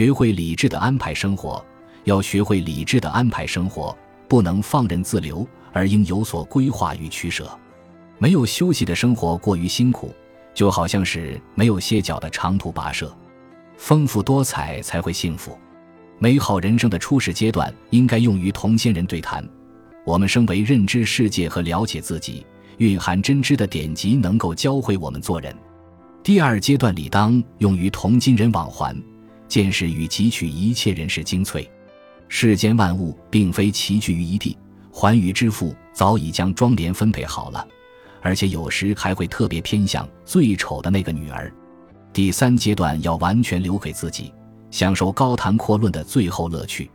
学会理智的安排生活，要学会理智的安排生活，不能放任自流，而应有所规划与取舍。没有休息的生活过于辛苦，就好像是没有歇脚的长途跋涉。丰富多彩才会幸福。美好人生的初始阶段应该用于同先人对谈。我们身为认知世界和了解自己，蕴含真知的典籍能够教会我们做人。第二阶段理当用于同今人往还，见识与汲取一切人世精粹。世间万物并非齐聚于一地，寰宇之父早已将庄莲分配好了，而且有时还会特别偏向最丑的那个女儿。第三阶段要完全留给自己。享受高谈阔论的最后乐趣。